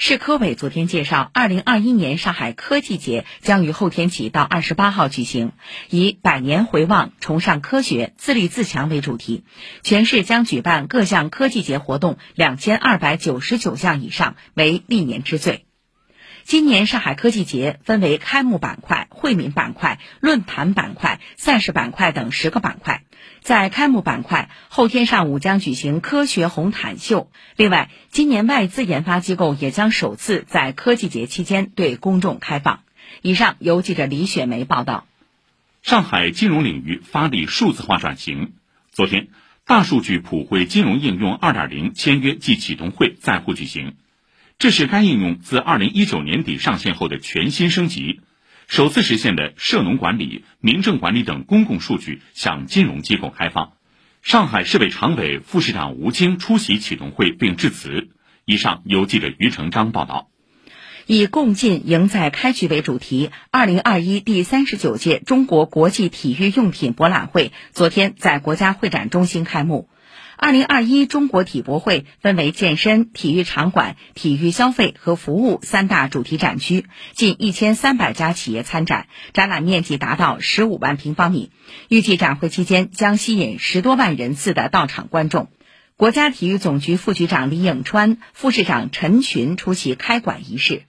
市科委昨天介绍，二零二一年上海科技节将于后天起到二十八号举行，以“百年回望，崇尚科学，自立自强”为主题，全市将举办各项科技节活动两千二百九十九项以上，为历年之最。今年上海科技节分为开幕板块、惠民板块、论坛板块、赛事板块等十个板块。在开幕板块，后天上午将举行科学红毯秀。另外，今年外资研发机构也将首次在科技节期间对公众开放。以上由记者李雪梅报道。上海金融领域发力数字化转型。昨天，大数据普惠金融应用2.0签约暨启动会在沪举行。这是该应用自2019年底上线后的全新升级，首次实现了涉农管理、民政管理等公共数据向金融机构开放。上海市委常委、副市长吴京出席启动会并致辞。以上由记者于成章报道。以“共进赢在开局”为主题，2021第三十九届中国国际体育用品博览会昨天在国家会展中心开幕。二零二一中国体博会分为健身、体育场馆、体育消费和服务三大主题展区，近一千三百家企业参展，展览面积达到十五万平方米。预计展会期间将吸引十多万人次的到场观众。国家体育总局副局长李颖川、副市长陈群出席开馆仪式。